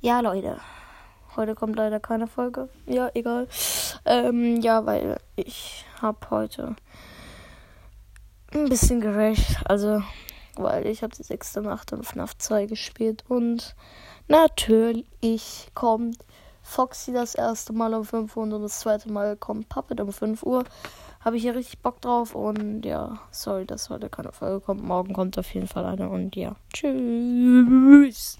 ja, Leute. Heute kommt leider keine Folge. Ja, egal. Ähm, ja, weil ich habe heute ein bisschen gerasht. Also, weil ich habe die sechste Nacht in FNAF 2 gespielt. Und natürlich kommt Foxy das erste Mal um 5 Uhr und das zweite Mal kommt Puppet um 5 Uhr. Habe ich hier richtig Bock drauf und ja, sorry, dass heute keine Folge kommt. Morgen kommt auf jeden Fall eine und ja, tschüss.